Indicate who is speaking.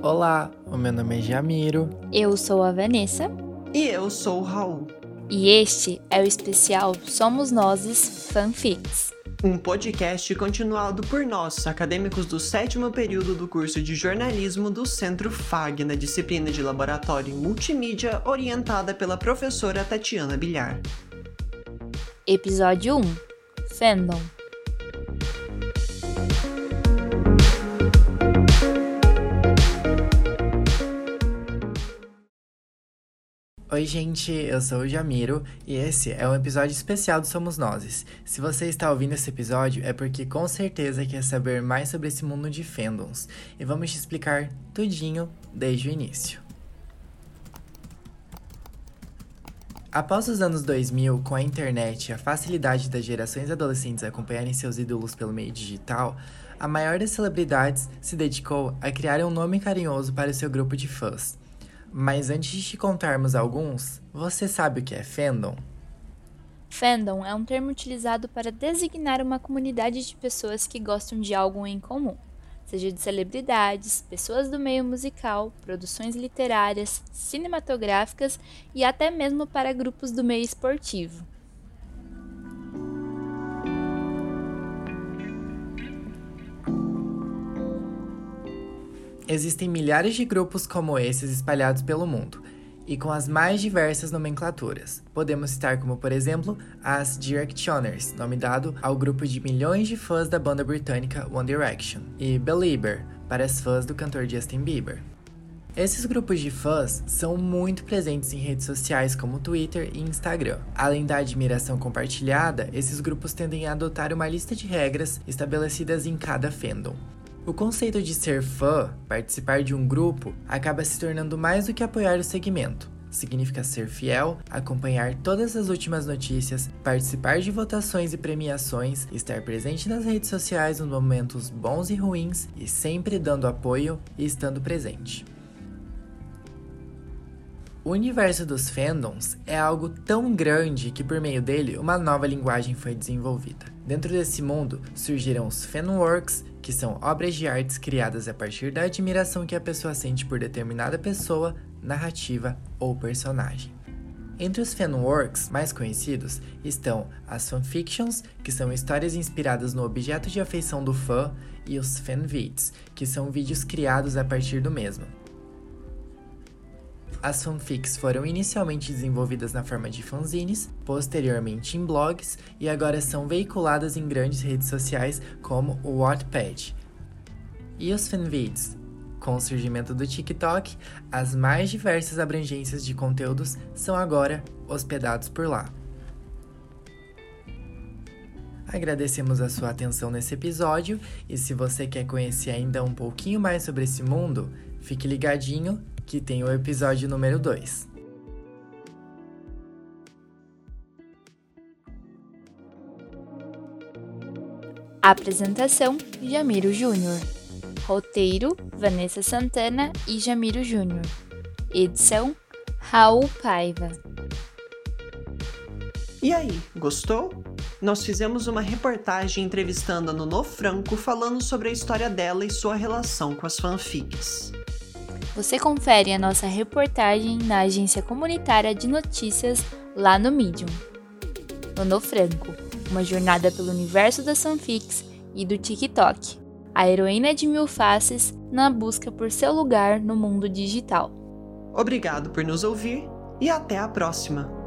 Speaker 1: Olá, o meu nome é Jamiro.
Speaker 2: Eu sou a Vanessa.
Speaker 3: E eu sou o Raul.
Speaker 2: E este é o especial Somos Nozes Fanfics.
Speaker 3: Um podcast continuado por nós, acadêmicos do sétimo período do curso de jornalismo do Centro FAG, na disciplina de Laboratório em Multimídia, orientada pela professora Tatiana Bilhar.
Speaker 2: Episódio 1 Fandom
Speaker 1: Oi, gente, eu sou o Jamiro e esse é um episódio especial do Somos Nozes. Se você está ouvindo esse episódio é porque com certeza quer saber mais sobre esse mundo de fandoms e vamos te explicar tudinho desde o início. Após os anos 2000, com a internet e a facilidade das gerações adolescentes acompanharem seus ídolos pelo meio digital, a maior das celebridades se dedicou a criar um nome carinhoso para o seu grupo de fãs. Mas antes de te contarmos alguns, você sabe o que é fandom?
Speaker 2: Fandom é um termo utilizado para designar uma comunidade de pessoas que gostam de algo em comum, seja de celebridades, pessoas do meio musical, produções literárias, cinematográficas e até mesmo para grupos do meio esportivo.
Speaker 1: Existem milhares de grupos como esses espalhados pelo mundo, e com as mais diversas nomenclaturas. Podemos citar como, por exemplo, as Directioners, nome dado ao grupo de milhões de fãs da banda britânica One Direction, e Belieber, para as fãs do cantor Justin Bieber. Esses grupos de fãs são muito presentes em redes sociais como Twitter e Instagram. Além da admiração compartilhada, esses grupos tendem a adotar uma lista de regras estabelecidas em cada fandom. O conceito de ser fã, participar de um grupo, acaba se tornando mais do que apoiar o segmento. Significa ser fiel, acompanhar todas as últimas notícias, participar de votações e premiações, estar presente nas redes sociais nos momentos bons e ruins e sempre dando apoio e estando presente. O universo dos fandoms é algo tão grande que por meio dele uma nova linguagem foi desenvolvida. Dentro desse mundo surgiram os fanworks, que são obras de artes criadas a partir da admiração que a pessoa sente por determinada pessoa, narrativa ou personagem. Entre os fanworks mais conhecidos estão as fanfictions, que são histórias inspiradas no objeto de afeição do fã, e os fanvids, que são vídeos criados a partir do mesmo. As fanfics foram inicialmente desenvolvidas na forma de fanzines, posteriormente em blogs e agora são veiculadas em grandes redes sociais como o Wattpad. E os fanvids? Com o surgimento do TikTok, as mais diversas abrangências de conteúdos são agora hospedados por lá. Agradecemos a sua atenção nesse episódio e se você quer conhecer ainda um pouquinho mais sobre esse mundo, fique ligadinho que tem o episódio número 2.
Speaker 2: Apresentação: Jamiro Júnior. Roteiro: Vanessa Santana e Jamiro Júnior. Edição: Raul Paiva.
Speaker 3: E aí, gostou? Nós fizemos uma reportagem entrevistando a Nono Franco falando sobre a história dela e sua relação com as fanfics.
Speaker 2: Você confere a nossa reportagem na agência comunitária de notícias lá no Medium. Nono Franco, uma jornada pelo universo das fanfics e do TikTok. A heroína de mil faces na busca por seu lugar no mundo digital.
Speaker 3: Obrigado por nos ouvir e até a próxima!